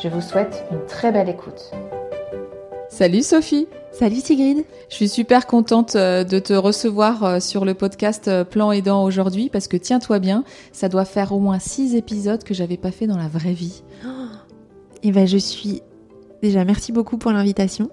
Je vous souhaite une très belle écoute. Salut Sophie Salut Sigrid Je suis super contente euh, de te recevoir euh, sur le podcast euh, Plan Aidant aujourd'hui parce que tiens-toi bien, ça doit faire au moins 6 épisodes que j'avais pas fait dans la vraie vie. Et eh ben je suis déjà merci beaucoup pour l'invitation.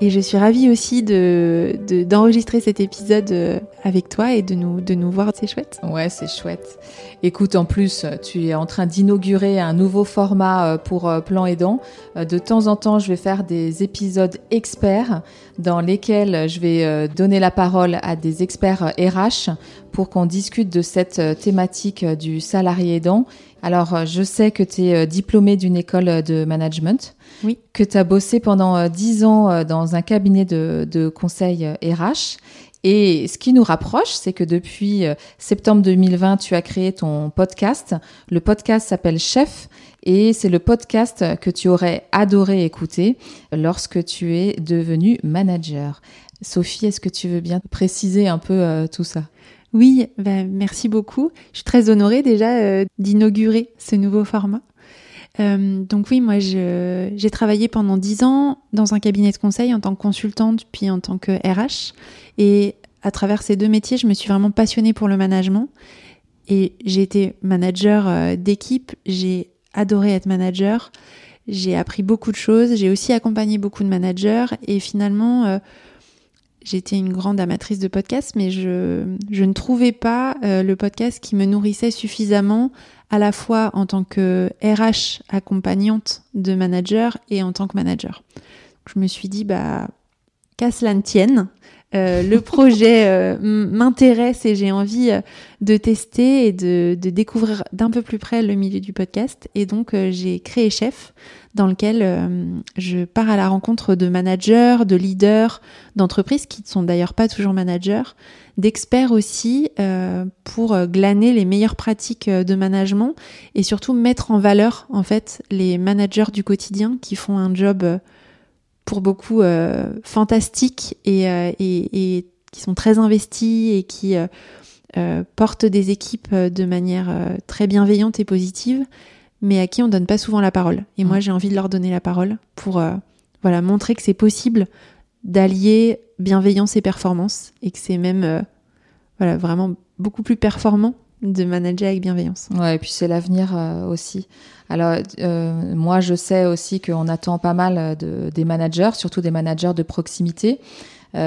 Et je suis ravie aussi de, d'enregistrer cet épisode euh, avec toi et de nous, de nous voir. C'est chouette. Ouais, c'est chouette. Écoute, en plus, tu es en train d'inaugurer un nouveau format euh, pour euh, Plan Aidant. De temps en temps, je vais faire des épisodes experts dans lesquels je vais donner la parole à des experts RH pour qu'on discute de cette thématique du salarié aidant. Alors, je sais que tu es diplômé d'une école de management. Oui. Que tu as bossé pendant dix ans dans un cabinet de, de conseil RH. Euh, Et ce qui nous rapproche, c'est que depuis euh, septembre 2020, tu as créé ton podcast. Le podcast s'appelle Chef et c'est le podcast que tu aurais adoré écouter lorsque tu es devenu manager. Sophie, est-ce que tu veux bien préciser un peu euh, tout ça? Oui, bah, merci beaucoup. Je suis très honorée déjà d'inaugurer ce nouveau format. Euh, donc oui, moi j'ai travaillé pendant dix ans dans un cabinet de conseil en tant que consultante puis en tant que RH. Et à travers ces deux métiers, je me suis vraiment passionnée pour le management. Et j'ai été manager euh, d'équipe, j'ai adoré être manager, j'ai appris beaucoup de choses, j'ai aussi accompagné beaucoup de managers et finalement euh, j'étais une grande amatrice de podcasts, mais je, ne trouvais pas le podcast qui me nourrissait suffisamment à la fois en tant que RH accompagnante de manager et en tant que manager. Je me suis dit, bah, qu'à cela ne tienne, euh, le projet euh, m'intéresse et j'ai envie euh, de tester et de, découvrir d'un peu plus près le milieu du podcast. Et donc, j'ai créé Chef, dans lequel je pars à la rencontre de managers, de leaders, d'entreprises qui ne sont d'ailleurs pas toujours managers, d'experts aussi pour glaner les meilleures pratiques de management et surtout mettre en valeur en fait les managers du quotidien qui font un job pour beaucoup fantastique et, et, qui sont très investis et qui portent des équipes de manière très bienveillante et positive, mais à qui on donne pas souvent la parole. Et moi, mmh. j'ai envie de leur donner la parole pour voilà montrer que c'est possible d'allier bienveillance et performance et que c'est même euh, voilà vraiment beaucoup plus performant de manager avec bienveillance. Ouais, et puis c'est l'avenir euh, aussi. Alors euh, moi je sais aussi qu'on attend pas mal de, des managers, surtout des managers de proximité.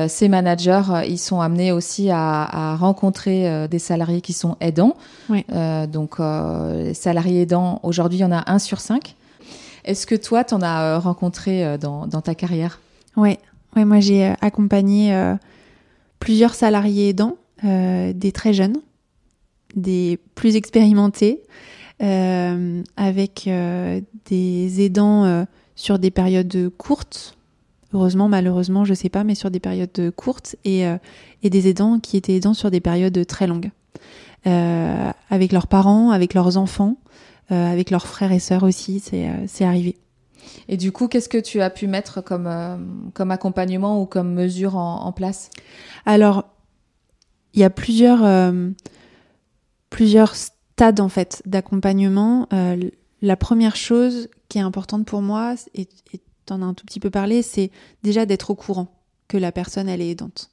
ces managers, ils sont amenés aussi à, à rencontrer des salariés qui sont aidants. Oui. donc les salariés aidants, aujourd'hui il y en a un sur cinq. Est-ce que toi, tu en as rencontré dans, dans ta carrière? Oui, Ouais, moi j'ai euh, accompagné euh, plusieurs salariés aidants, euh, des très jeunes, des plus expérimentés, avec des aidants sur des périodes courtes, heureusement, malheureusement, je sais pas, mais sur des périodes courtes, et, et des aidants qui étaient aidants sur des périodes très longues, avec leurs parents, avec leurs enfants, avec leurs frères et sœurs aussi, c'est arrivé. Et du coup, qu'est-ce que tu as pu mettre comme, euh, comme accompagnement ou comme mesure en, place? Alors, il y a plusieurs, euh, plusieurs stades en fait d'accompagnement. Euh, la première chose qui est importante pour moi, et tu en as un tout petit peu parlé, c'est déjà d'être au courant que la personne elle est aidante.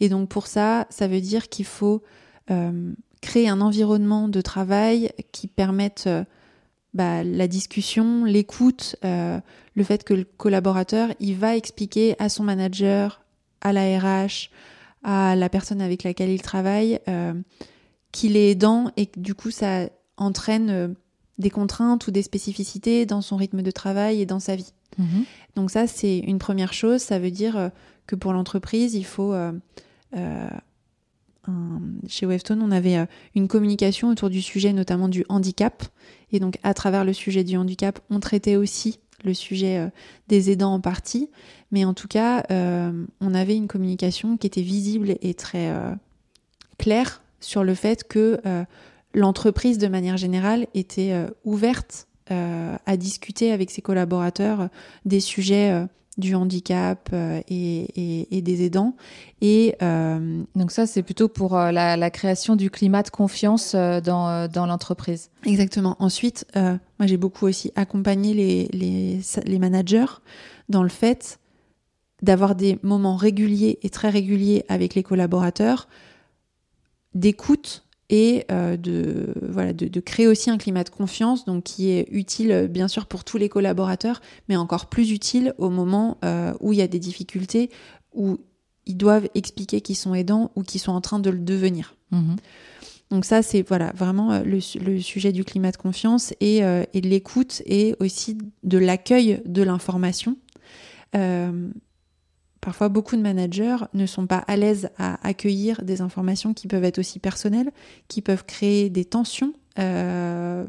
Et donc pour ça, ça veut dire qu'il faut créer un environnement de travail qui permette bah, la discussion, l'écoute, euh, le fait que le collaborateur, il va expliquer à son manager, à la RH, à la personne avec laquelle il travaille, euh, qu'il est aidant et que du coup ça entraîne euh, des contraintes ou des spécificités dans son rythme de travail et dans sa vie. Mhm. Donc ça, c'est une première chose. Ça veut dire que pour l'entreprise, il faut chez Webstone, on avait euh, une communication autour du sujet notamment du handicap. Et donc à travers le sujet du handicap, on traitait aussi le sujet des aidants en partie, mais en tout cas, on avait une communication qui était visible et très claire sur le fait que l'entreprise, de manière générale, était ouverte à discuter avec ses collaborateurs des sujets du handicap euh, et, des aidants. Et euh, donc ça, c'est plutôt pour euh, la, création du climat de confiance dans, dans l'entreprise. Exactement. Ensuite, moi j'ai beaucoup aussi accompagné les, les, les managers dans le fait d'avoir des moments réguliers et très réguliers avec les collaborateurs d'écoute et euh, de, voilà, de, créer aussi un climat de confiance donc qui est utile euh, bien sûr pour tous les collaborateurs, mais encore plus utile au moment euh, où il y a des difficultés, où ils doivent expliquer qu'ils sont aidants ou qu'ils sont en train de le devenir. Mhm. Donc ça, c'est voilà vraiment le, sujet du climat de confiance et, et de l'écoute et aussi de l'accueil de l'information. Parfois, beaucoup de managers ne sont pas à l'aise à accueillir des informations qui peuvent être aussi personnelles, qui peuvent créer des tensions euh,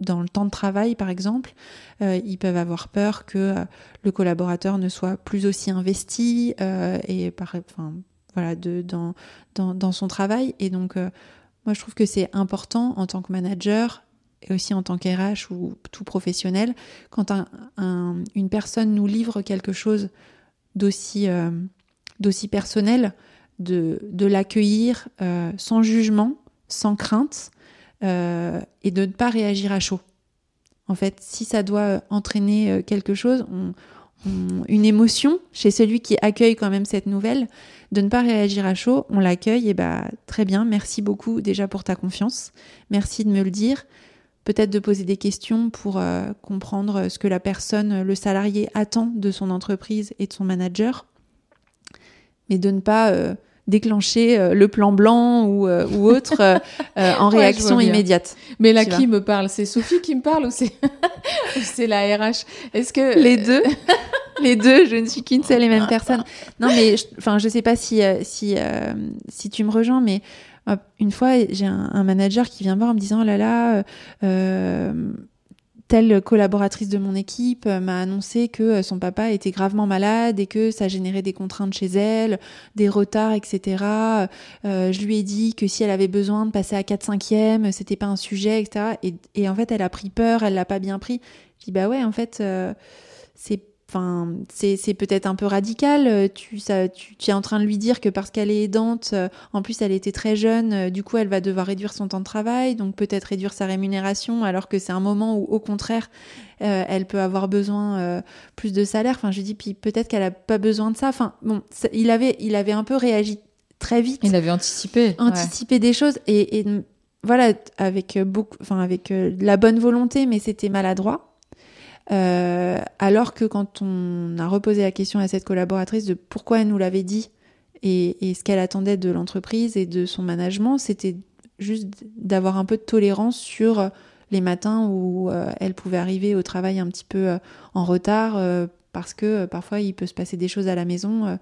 dans le temps de travail, par exemple. Euh, ils peuvent avoir peur que euh, le collaborateur ne soit plus aussi investi et par, enfin, voilà, de, dans, dans, son travail. Et donc, moi, je trouve que c'est important en tant que manager et aussi en tant qu'RH ou tout professionnel, quand une personne nous livre quelque chose d'aussi euh, d'aussi personnel, de, de l'accueillir euh, sans jugement, sans crainte, euh, et de ne pas réagir à chaud. En fait, si ça doit entraîner quelque chose, une émotion chez celui qui accueille quand même cette nouvelle, de ne pas réagir à chaud, on l'accueille, et bah très bien, merci beaucoup déjà pour ta confiance, merci de me le dire, peut-être de poser des questions pour euh, comprendre ce que la personne, le salarié attend de son entreprise et de son manager, mais de ne pas euh, déclencher euh, le plan blanc ou, ou autre en réaction immédiate. Mais là, qui me parle? C'est Sophie qui me parle ou c'est c'est la RH Est-ce que les deux. Les deux, je ne suis qu'une seule et même personne. Non, mais enfin, je, je sais pas si si si tu me rejoins, mais une fois, j'ai un, manager qui vient voir en me disant, oh là là, euh, telle collaboratrice de mon équipe m'a annoncé que son papa était gravement malade et que ça générait des contraintes chez elle, des retards, etc. Euh, je lui ai dit que si elle avait besoin de passer à 4-5e, c'était pas un sujet, etc. Et, en fait, elle a pris peur, elle l'a pas bien pris. Je dis, bah ouais, en fait, euh, c'est Enfin, c'est peut-être un peu radical. Euh, tu, ça, tu, es en train de lui dire que parce qu'elle est aidante, euh, en plus elle était très jeune, euh, du coup elle va devoir réduire son temps de travail, donc peut-être réduire sa rémunération, alors que c'est un moment où au contraire elle peut avoir besoin plus de salaire. Enfin, je dis puis peut-être qu'elle a pas besoin de ça. Enfin, bon, il avait, il avait un peu réagi très vite. Il avait anticipé, anticipé des choses et, et voilà avec beaucoup, enfin avec la bonne volonté, mais c'était maladroit. Euh, alors que quand on a reposé la question à cette collaboratrice de pourquoi elle nous l'avait dit et, ce qu'elle attendait de l'entreprise et de son management, c'était juste d'avoir un peu de tolérance sur les matins où euh, elle pouvait arriver au travail un petit peu euh, en retard parce que parfois il peut se passer des choses à la maison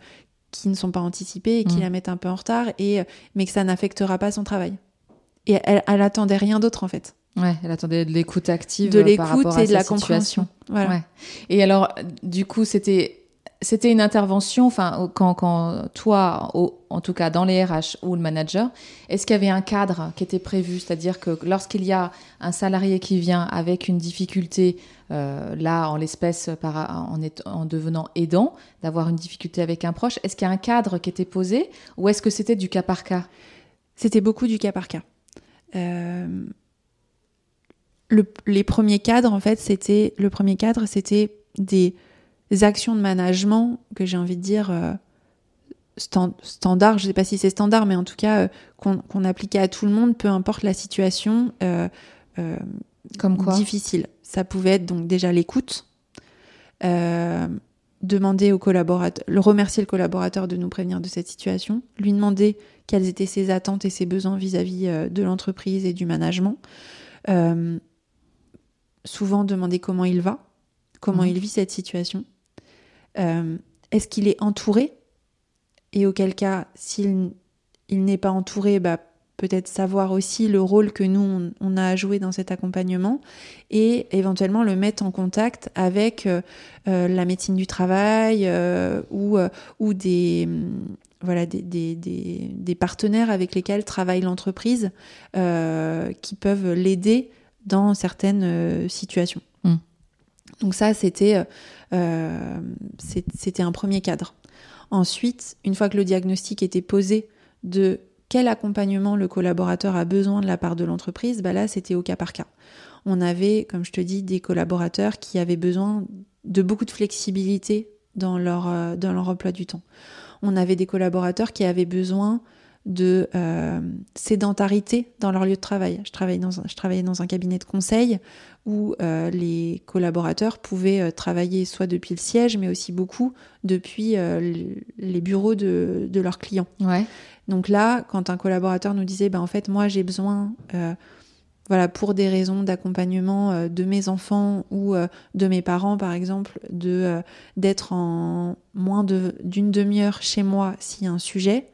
qui ne sont pas anticipées et qui mmh. la mettent un peu en retard et mais que ça n'affectera pas son travail. Et elle, elle attendait rien d'autre en fait. Ouais, elle attendait de l'écoute active de l'écoute et de la compréhension. Voilà. Et alors, du coup, c'était c'était une intervention, enfin, quand, quand toi, en tout cas dans les RH ou le manager, est-ce qu'il y avait un cadre qui était prévu? C'est-à-dire que lorsqu'il y a un salarié qui vient avec une difficulté, euh, là, en l'espèce, en, en devenant aidant, d'avoir une difficulté avec un proche, est-ce qu'il y a un cadre qui était posé ou est-ce que c'était du cas par cas? C'était beaucoup du cas par cas. Euh, les premiers cadres, en fait, c'était le premier cadre, c'était des actions de management que j'ai envie de dire euh, standard. Je sais pas si c'est standard, mais en tout cas euh, qu'on appliquait à tout le monde, peu importe la situation. Euh, Comme quoi Difficile. Ça pouvait être donc déjà l'écoute. demander au collaborateur, le remercier le collaborateur de nous prévenir de cette situation, lui demander quelles étaient ses attentes et ses besoins vis-à-vis de l'entreprise et du management souvent demander comment il va, comment mhm. il vit cette situation. Euh, est-ce qu'il est entouré? Et auquel cas, s'il il n'est pas entouré, bah, peut-être savoir aussi le rôle que nous, on, a à jouer dans cet accompagnement et éventuellement le mettre en contact avec euh, euh, la médecine du travail ou, ou des, voilà, des, des, des, partenaires avec lesquels travaille l'entreprise qui peuvent l'aider dans certaines situations. Mmh. Donc ça, c'était c'était un premier cadre. Ensuite, une fois que le diagnostic était posé de quel accompagnement le collaborateur a besoin de la part de l'entreprise, bah là, c'était au cas par cas. On avait, comme je te dis, des collaborateurs qui avaient besoin de beaucoup de flexibilité dans leur, euh, dans leur emploi du temps. On avait des collaborateurs qui avaient besoin de euh, sédentarité dans leur lieu de travail. Je travaillais dans un, je travaillais dans un cabinet de conseil où euh, les collaborateurs pouvaient euh, travailler soit depuis le siège, mais aussi beaucoup depuis les bureaux de, de leurs clients. Ouais. Donc là, quand un collaborateur nous disait, ben, en fait, moi j'ai besoin voilà, pour des raisons d'accompagnement de mes enfants ou de mes parents, par exemple, de d'être en moins d'une demi-heure chez moi s'il y a un sujet,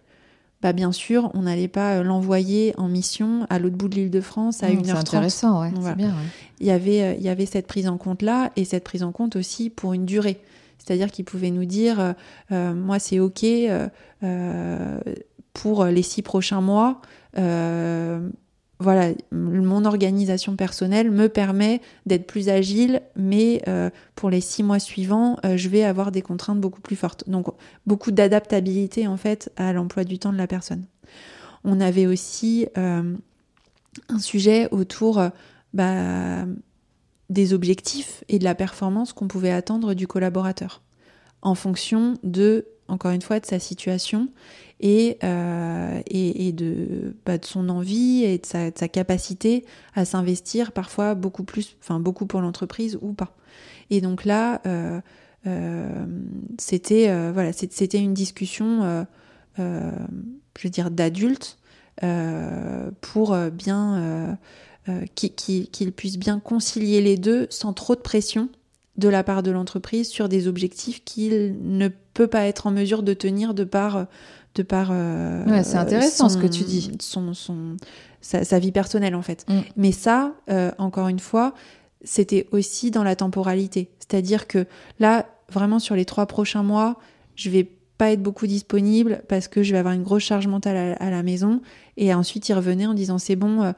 bah bien sûr, on n'allait pas euh, l'envoyer en mission à l'autre bout de l'île de France à 1h30. Mmh, c'est intéressant, ouais, c'est bien. Il, y avait, euh, il y avait cette prise en compte-là et cette prise en compte aussi pour une durée. C'est-à-dire qu'il pouvait nous dire, euh, moi c'est OK pour les six prochains mois, voilà, mon organisation personnelle me permet d'être plus agile, mais euh, pour les six mois suivants, euh, je vais avoir des contraintes beaucoup plus fortes. Donc beaucoup d'adaptabilité en fait à l'emploi du temps de la personne. On avait aussi euh, un sujet autour bah, des objectifs et de la performance qu'on pouvait attendre du collaborateur en fonction de, encore une fois, de sa situation et, euh, bah, de, son envie et de sa, capacité à s'investir parfois beaucoup plus, enfin beaucoup pour l'entreprise ou pas. Et donc là, euh, euh, c'était voilà, c'était une discussion, je veux dire, d'adultes pour bien qu'ils qu puissent bien concilier les deux sans trop de pression de la part de l'entreprise sur des objectifs qu'il ne peut pas être en mesure de tenir de par de par. Euh, ouais, c'est intéressant ce que tu dis. Son, son, sa, vie personnelle, en fait. Mm. Mais ça, euh, encore une fois, c'était aussi dans la temporalité. C'est-à-dire que là, vraiment, sur les trois prochains mois, je vais pas être beaucoup disponible parce que je vais avoir une grosse charge mentale à, la maison. Et ensuite, il revenait en disant c'est bon, euh,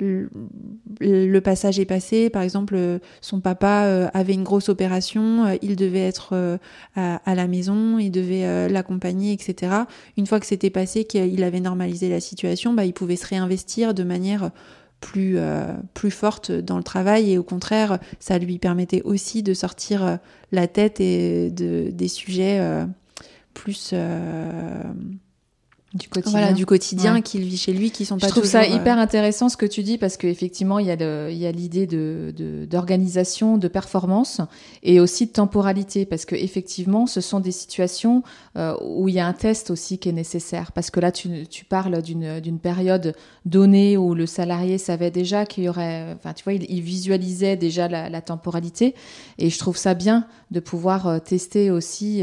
le passage est passé. Par exemple, euh, son papa euh, avait une grosse opération, euh, il devait être à, la maison, il devait l'accompagner, etc. Une fois que c'était passé, qu'il avait normalisé la situation, bah, il pouvait se réinvestir de manière plus, plus forte dans le travail et au contraire, ça lui permettait aussi de sortir la tête et de, des sujets plus du quotidien, voilà, du quotidien qu'il vit chez lui, qui sont pas. Je trouve ça euh, hyper intéressant ce que tu dis parce qu'effectivement il y a il y a l'idée de d'organisation, de, performance et aussi de temporalité parce que effectivement ce sont des situations euh, où il y a un test aussi qui est nécessaire. Parce que là tu, tu parles d'une d'une période donnée où le salarié savait déjà qu'il y aurait, enfin tu vois, il, il visualisait déjà la, la, temporalité. Et je trouve ça bien de pouvoir euh, tester aussi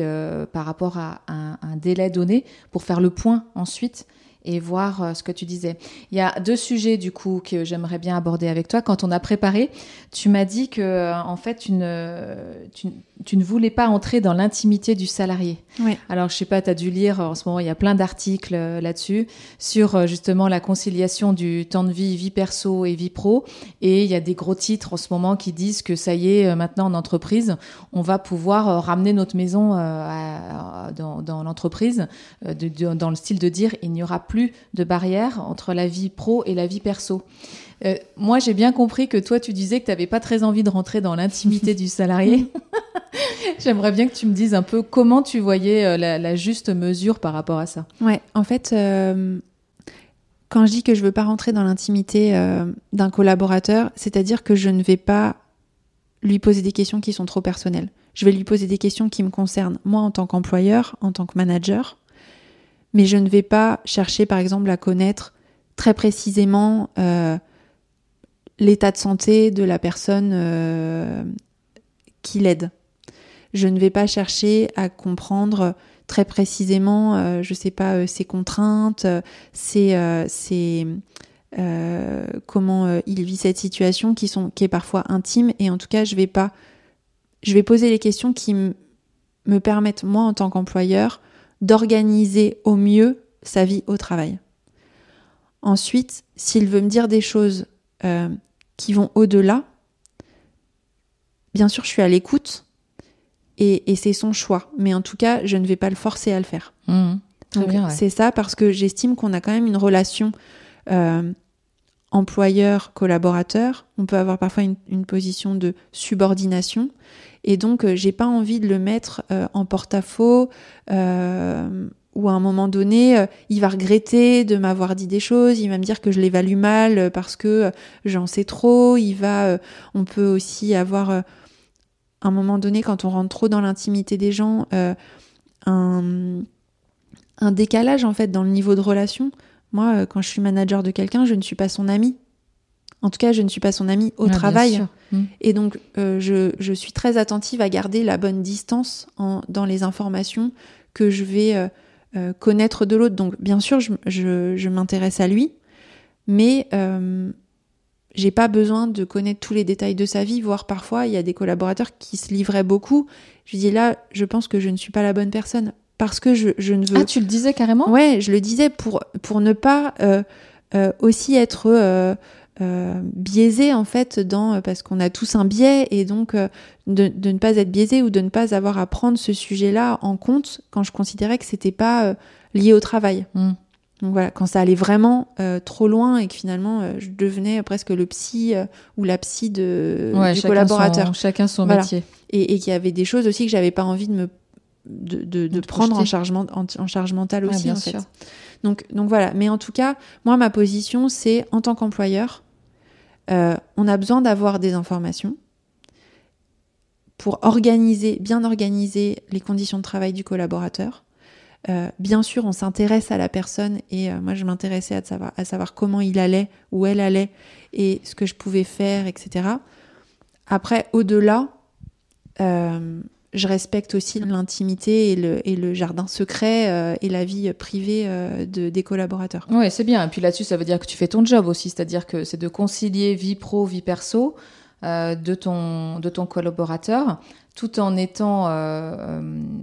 par rapport à un, un délai donné pour faire le point ensuite et voir euh, ce que tu disais. Il y a deux sujets du coup que j'aimerais bien aborder avec toi. Quand on a préparé, tu m'as dit que euh, en fait tu ne, tu, ne voulais pas entrer dans l'intimité du salarié. Oui. Alors je sais pas, tu as dû lire en ce moment, il y a plein d'articles euh, là-dessus sur justement la conciliation du temps de vie, vie perso et vie pro. Et il y a des gros titres en ce moment qui disent que ça y est, maintenant en entreprise, on va pouvoir ramener notre maison dans, dans l'entreprise, dans le style de dire il n'y aura plus plus de barrières entre la vie pro et la vie perso. Euh, moi, j'ai bien compris que toi, tu disais que tu n'avais pas très envie de rentrer dans l'intimité du salarié. J'aimerais bien que tu me dises un peu comment tu voyais euh, la, juste mesure par rapport à ça. Ouais, en fait, euh, quand je dis que je veux pas rentrer dans l'intimité d'un collaborateur, c'est-à-dire que je ne vais pas lui poser des questions qui sont trop personnelles. Je vais lui poser des questions qui me concernent moi en tant qu'employeur, en tant que manager, mais je ne vais pas chercher par exemple à connaître très précisément euh, l'état de santé de la personne euh, qui l'aide. Je ne vais pas chercher à comprendre très précisément, euh, je sais pas, ses contraintes, c'est comment il vit cette situation qui est parfois intime et en tout cas je vais pas je vais poser les questions qui me permettent moi en tant qu'employeur d'organiser au mieux sa vie au travail. Ensuite, s'il veut me dire des choses qui vont au-delà, bien sûr, je suis à l'écoute et, c'est son choix. Mais en tout cas, je ne vais pas le forcer à le faire. Mmh. C'est ça parce que j'estime qu'on a quand même une relation euh, employeur-collaborateur. On peut avoir parfois une, position de subordination. Et donc, euh, j'ai pas envie de le mettre euh, en porte-à-faux ou à un moment donné, euh, il va regretter de m'avoir dit des choses, il va me dire que je l'évalue mal euh, parce que euh, j'en sais trop, il va on peut aussi avoir à un moment donné quand on rentre trop dans l'intimité des gens un un décalage en fait dans le niveau de relation. Moi, quand je suis manager de quelqu'un, je ne suis pas son ami. En tout cas, je ne suis pas son ami au travail. Mmh. Et donc, je, je, suis très attentive à garder la bonne distance en, dans les informations que je vais euh, connaître de l'autre. Donc bien sûr, je, m'intéresse à lui, mais euh, j'ai pas besoin de connaître tous les détails de sa vie, voire parfois il y a des collaborateurs qui se livraient beaucoup. Je dis là, je pense que je ne suis pas la bonne personne parce que je, ne veux. Ah, tu le disais carrément? Ouais, je le disais pour, pour ne pas euh, aussi être euh, biaisé en fait dans parce qu'on a tous un biais et donc euh, de, de, ne pas être biaisé ou de ne pas avoir à prendre ce sujet-là en compte quand je considérais que c'était pas euh, lié au travail. Mm. Donc voilà, quand ça allait vraiment trop loin et que finalement je devenais presque le psy ou la psy de, du collaborateur. chacun son métier. Et, et qu'il y avait des choses aussi que j'avais pas envie de me de, de, de prendre en charge, en, en charge mentale aussi en fait. Donc, donc voilà, mais en tout cas, moi ma position c'est en tant qu'employeur, euh, on a besoin d'avoir des informations pour organiser, bien organiser les conditions de travail du collaborateur. Euh, bien sûr, on s'intéresse à la personne et euh, moi je m'intéressais à savoir, à savoir comment il allait, où elle allait et ce que je pouvais faire, etc. Après, au-delà, je respecte aussi l'intimité et le, et le, jardin secret euh, et la vie privée euh, de, des collaborateurs. Oui, c'est bien. Et puis là-dessus, ça veut dire que tu fais ton job aussi, c'est-à-dire que c'est de concilier vie pro, vie perso euh, de, ton, de ton collaborateur, tout en étant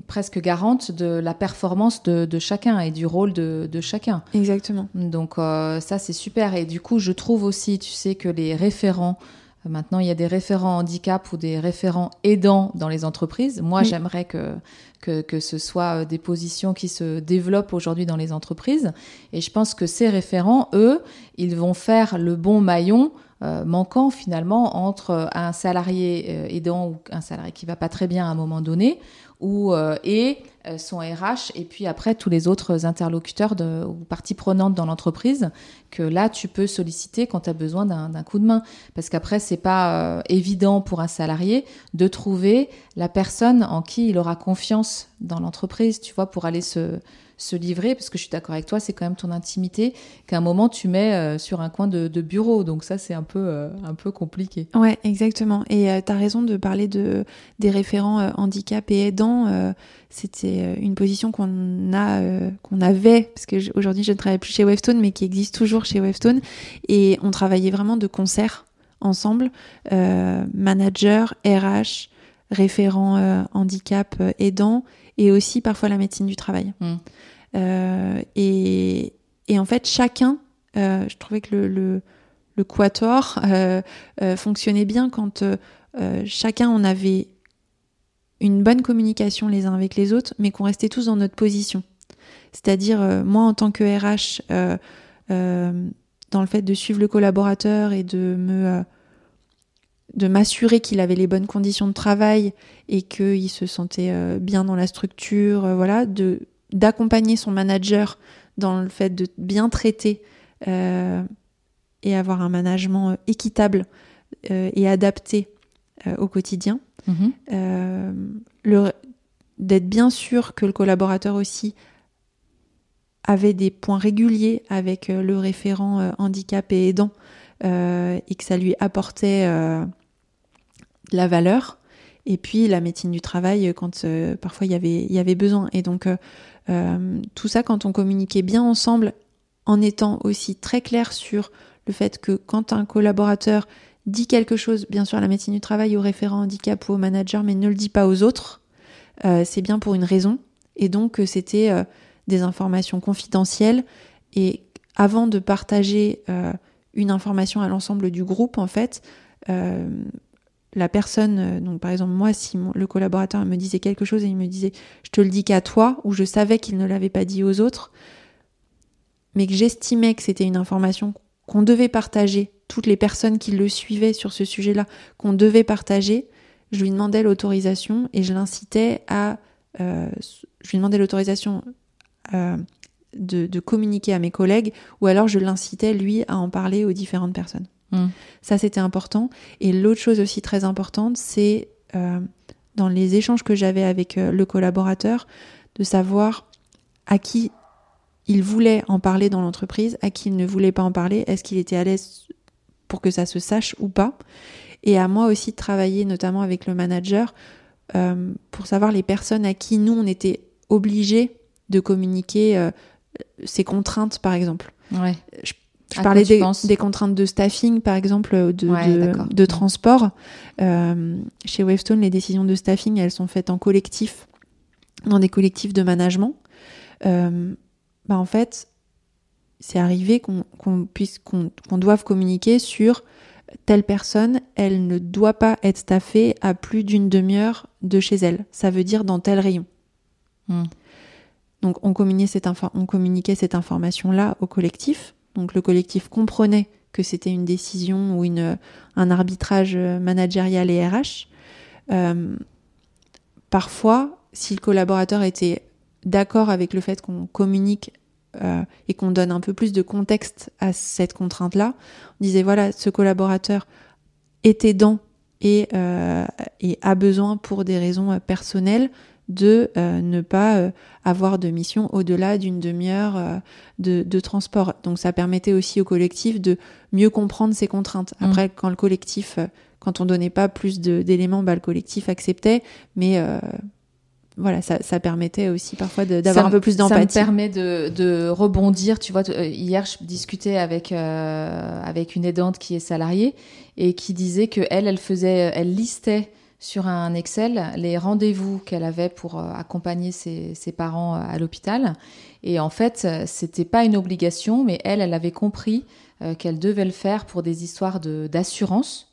presque garante de la performance de, de, chacun et du rôle de, de chacun. Exactement. Donc ça, c'est super. Et du coup, je trouve aussi, tu sais, que les référents Maintenant, il y a des référents handicap ou des référents aidants dans les entreprises. Moi, j'aimerais que, que, que, ce soit euh, des positions qui se développent aujourd'hui dans les entreprises. Et je pense que ces référents, eux, ils vont faire le bon maillon euh, manquant finalement entre euh, un salarié aidant ou un salarié qui va pas très bien à un moment donné ou et son RH et puis après tous les autres interlocuteurs ou parties prenantes dans l'entreprise que là tu peux solliciter quand tu as besoin d'un coup de main. Parce qu'après c'est pas évident pour un salarié de trouver la personne en qui il aura confiance dans l'entreprise tu vois pour aller se se livrer, parce que je suis d'accord avec toi, c'est quand même ton intimité qu'à un moment tu mets euh, sur un coin de, bureau. Donc ça, c'est un peu, euh, un peu compliqué. Ouais, exactement. Et euh, tu as raison de parler de, des référents handicap et aidants. C'était une position qu'on a, qu'on avait, parce que aujourd'hui je ne travaille plus chez Wavestone, mais qui existe toujours chez Wavestone. Et on travaillait vraiment de concert ensemble, manager, RH, référent handicap aidant et aussi parfois la médecine du travail. Mmh. Euh, et, en fait, chacun, euh, je trouvais que le, quator euh, fonctionnait bien quand chacun on avait une bonne communication les uns avec les autres, mais qu'on restait tous dans notre position. C'est-à-dire, moi en tant que RH, dans le fait de suivre le collaborateur et de me de m'assurer qu'il avait les bonnes conditions de travail et qu'il se sentait bien dans la structure, voilà, d'accompagner son manager dans le fait de bien traiter euh, et avoir un management euh, équitable euh, et adapté au quotidien. Mm-hmm. D'être bien sûr que le collaborateur aussi avait des points réguliers avec le référent handicap et aidant et que ça lui apportait la valeur et puis la médecine du travail quand parfois il y avait il y avait besoin. Et donc tout ça, quand on communiquait bien ensemble, en étant aussi très clair sur le fait que quand un collaborateur dit quelque chose, bien sûr, à la médecine du travail, au référent handicap ou au manager, mais ne le dit pas aux autres, c'est bien pour une raison. Et donc, c'était des informations confidentielles. Et avant de partager euh, une information à l'ensemble du groupe, en fait, euh, la personne, euh, donc par exemple moi, si le collaborateur me disait quelque chose et il me disait je te le dis qu'à toi, ou je savais qu'il ne l'avait pas dit aux autres, mais que j'estimais que c'était une information qu'on devait partager, toutes les personnes qui le suivaient sur ce sujet-là, qu'on devait partager, je lui demandais l'autorisation et je l'incitais à... je lui demandais l'autorisation de, communiquer à mes collègues, ou alors je l'incitais, lui, à en parler aux différentes personnes. Hmm. Ça, c'était important. Et l'autre chose aussi très importante, c'est euh, dans les échanges que j'avais avec euh, le collaborateur, de savoir à qui il voulait en parler dans l'entreprise, à qui il ne voulait pas en parler, est-ce qu'il était à l'aise pour que ça se sache ou pas. Et à moi aussi de travailler notamment avec le manager euh, pour savoir les personnes à qui nous, on était obligés de communiquer ces contraintes, par exemple. Ouais. Je, parlais des, contraintes de staffing, par exemple, de, de, transport. Euh, chez Wavestone, les décisions de staffing, elles sont faites en collectif, dans des collectifs de management. Euh, bah en fait, c'est arrivé qu'on puisse qu'on doive communiquer sur telle personne, elle ne doit pas être staffée à plus d'une demi-heure de chez elle. Ça veut dire dans tel rayon. Hmm. Donc on communiquait cette, on communiquait cette information-là au collectif. Donc le collectif comprenait que c'était une décision ou un arbitrage managérial et RH. Euh, parfois, si le collaborateur était d'accord avec le fait qu'on communique euh, et qu'on donne un peu plus de contexte à cette contrainte-là, on disait voilà, ce collaborateur et, euh, et a besoin pour des raisons personnelles de euh, ne pas euh, avoir de mission au-delà d'une demi-heure euh, de, transport. Donc ça permettait aussi au collectif de mieux comprendre ses contraintes. Mm. Après, quand le collectif, quand on donnait pas plus d'éléments, bah, le collectif acceptait, mais voilà, ça, permettait aussi parfois d'avoir un peu plus d'empathie. Ça me permet de, rebondir. Tu vois, hier, je discutais avec, avec une aidante qui est salariée et qui disait que elle, elle faisait, elle listait sur un Excel les rendez-vous qu'elle avait pour euh, accompagner ses, parents euh, à l'hôpital. Et en fait, c'était pas une obligation, mais elle, elle avait compris euh, qu'elle devait le faire pour des histoires d'assurance.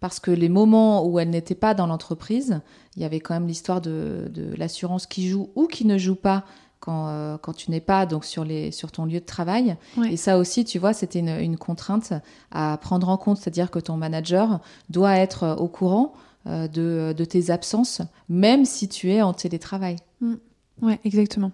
parce que les moments où elle n'était pas dans l'entreprise, il y avait quand même l'histoire de, l'assurance qui joue ou qui ne joue pas quand, quand tu n'es pas donc sur, les, sur ton lieu de travail. Et ça aussi, tu vois, c'était une, une, contrainte à prendre en compte, c'est-à-dire que ton manager doit être au courant euh, de, tes absences, même si tu es en télétravail. Mm. Ouais, exactement.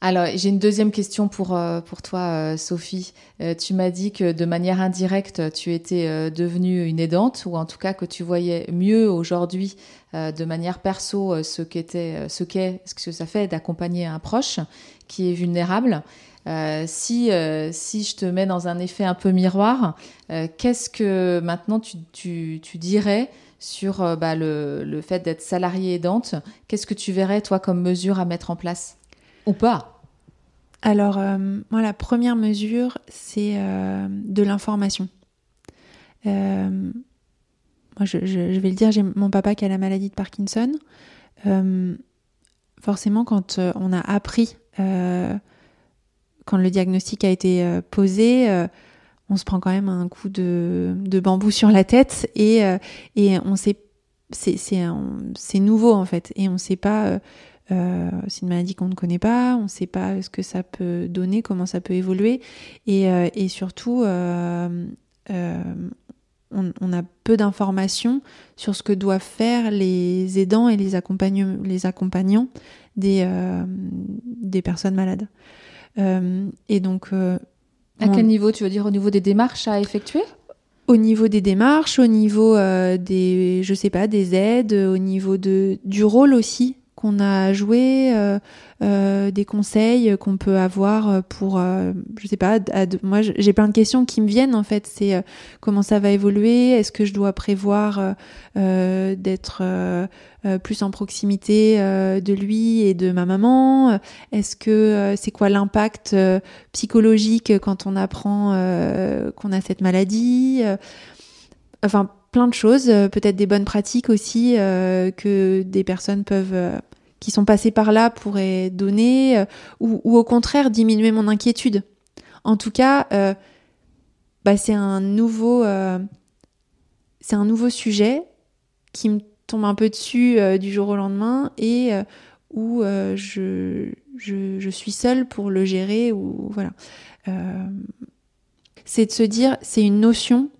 Alors, j'ai une deuxième question pour, euh, pour toi, euh, Sophie. tu m'as dit que de manière indirecte, tu étais devenue une aidante, ou en tout cas que tu voyais mieux aujourd'hui, de manière perso, ce qu'était, ce qu'est, ce que ça fait d'accompagner un proche qui est vulnérable. Euh, si, euh, si je te mets dans un effet un peu miroir, euh, qu'est-ce que maintenant tu, dirais sur bah, le, le, fait d'être salarié aidante? Qu'est-ce que tu verrais, toi, comme mesure à mettre en place? Ou pas? Alors, moi, la première mesure, c'est de l'information. moi, je, je, vais le dire, j'ai mon papa qui a la maladie de Parkinson. forcément, quand on a appris quand le diagnostic a été euh, posé, euh, on se prend quand même un coup de, bambou sur la tête et, euh, et on sait c'est nouveau en fait. Et on ne sait pas c'est une maladie qu'on ne connaît pas on ne sait pas ce que ça peut donner comment ça peut évoluer. Et, et surtout on, a peu d'informations sur ce que doivent faire les aidants et les, les accompagnants des, des personnes malades et donc. Euh, à quel niveau Tu veux dire au niveau des démarches à effectuer? Au niveau des démarches, au niveau euh, des, je sais pas, des aides, au niveau de, du rôle aussi qu'on a joué, euh, euh, des conseils qu'on peut avoir pour, euh, je sais pas, moi j'ai plein de questions qui me viennent en fait. C'est comment ça va évoluer? Est-ce que je dois prévoir d'être plus en proximité de lui et de ma maman? Est-ce que c'est quoi l'impact psychologique quand on apprend qu'on a cette maladie? Enfin plein de choses, euh, peut-être des bonnes pratiques aussi euh, que des personnes peuvent euh, qui sont passées par là pourraient donner, ou, au contraire diminuer mon inquiétude. En tout cas, bah, c'est un nouveau, c'est un nouveau sujet qui me tombe un peu dessus du jour au lendemain et où je, je, suis seule pour le gérer ou voilà. c'est de se dire, c'est une notion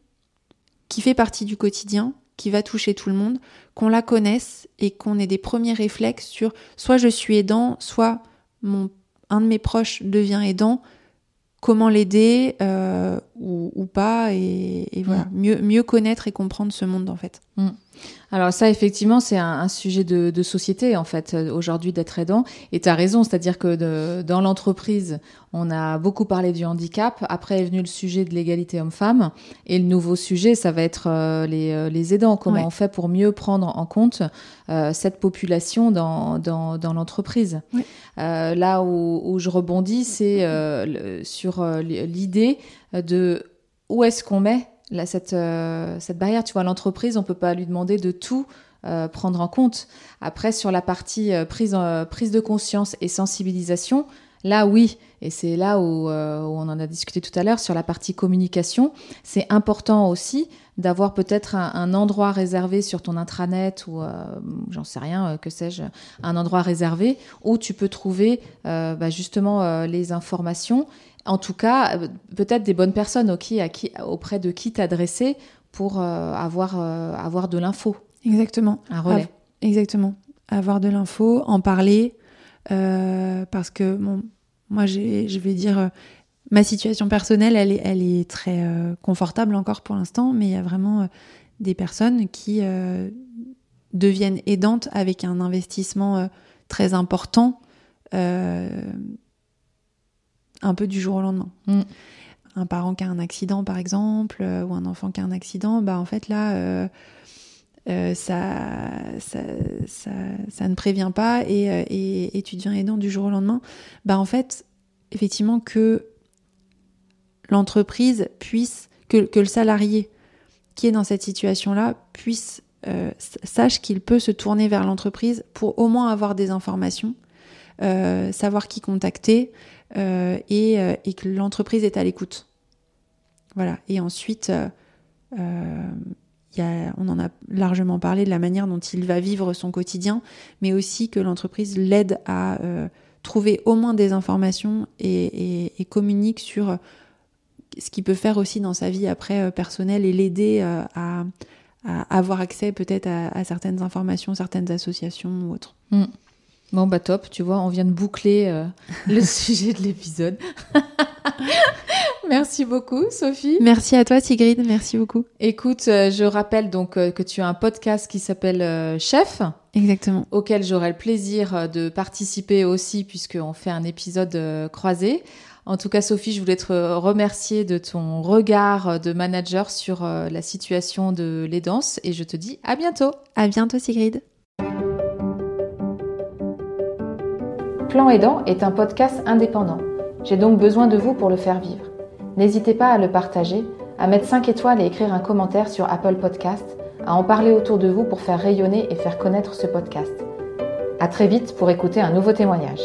qui fait partie du quotidien, qui va toucher tout le monde, qu'on la connaisse et qu'on ait des premiers réflexes sur soit je suis aidant, soit mon, un de mes proches devient aidant, comment l'aider euh, ou, pas, et, voilà, mm. mieux, mieux connaître et comprendre ce monde en fait. Mm. Alors ça, effectivement, c'est un, sujet de, société, en fait, euh, aujourd'hui, d'être aidant. Et tu as raison, c'est-à-dire que dans l'entreprise, on a beaucoup parlé du handicap. Après est venu le sujet de l'égalité homme-femme. Et le nouveau sujet, ça va être euh, euh, les, aidants. Comment on fait pour mieux prendre en compte cette population dans, dans, l'entreprise? là où, où, je rebondis, c'est sur l'idée de où est-ce qu'on met cette, euh, cette barrière. Tu vois, l'entreprise, on peut pas lui demander de tout euh, prendre en compte. Après, sur la partie euh, prise, prise de conscience et sensibilisation, là, oui. Et c'est là où, où, on en a discuté tout à l'heure, sur la partie communication. C'est important aussi d'avoir peut-être un, endroit réservé sur ton intranet ou j'en sais rien, que sais-je, un endroit réservé où tu peux trouver bah, justement les informations en tout cas, euh, peut-être des bonnes personnes auprès de qui t'adresser pour euh, avoir, euh, avoir de l'info. Exactement. Un relais. exactement. Avoir de l'info, en parler, parce que bon, moi, je vais dire, ma situation personnelle, elle est, elle est très confortable encore pour l'instant, mais il y a vraiment des personnes qui deviennent aidantes avec un investissement très important un peu du jour au lendemain. Mm. Un parent qui a un accident, par exemple, euh, ou un enfant qui a un accident, bah en fait là, euh, euh, ça, ça, ça, ne prévient pas et, et, tu deviens aidant du jour au lendemain. Bah en fait, effectivement, que l'entreprise puisse, que, que, le salarié qui est dans cette situation-là puisse sache qu'il peut se tourner vers l'entreprise pour au moins avoir des informations, savoir qui contacter, euh, et, euh, et, que l'entreprise est à l'écoute. Voilà. Et ensuite, euh, on en a largement parlé de la manière dont il va vivre son quotidien, mais aussi que l'entreprise l'aide à trouver au moins des informations et, communique sur ce qu'il peut faire aussi dans sa vie après personnelle et l'aider à, avoir accès peut-être à, à, certaines informations, certaines associations ou autres. Mm. Bon, bah top, tu vois, on vient de boucler euh, le sujet de l'épisode. merci beaucoup, Sophie. Merci à toi, Sigrid, merci beaucoup. Écoute, euh, je rappelle donc euh, que tu as un podcast qui s'appelle Chef. Exactement. Auquel j'aurai le plaisir de participer aussi, puisqu'on fait un épisode croisé. En tout cas, Sophie, je voulais te remercier de ton regard de manager sur la situation de l'aidance et je te dis à bientôt. À bientôt, Sigrid. Plan Aidant est un podcast indépendant. J'ai donc besoin de vous pour le faire vivre. N'hésitez pas à le partager, à mettre 5 étoiles et écrire un commentaire sur Apple Podcast, à en parler autour de vous pour faire rayonner et faire connaître ce podcast. À très vite pour écouter un nouveau témoignage.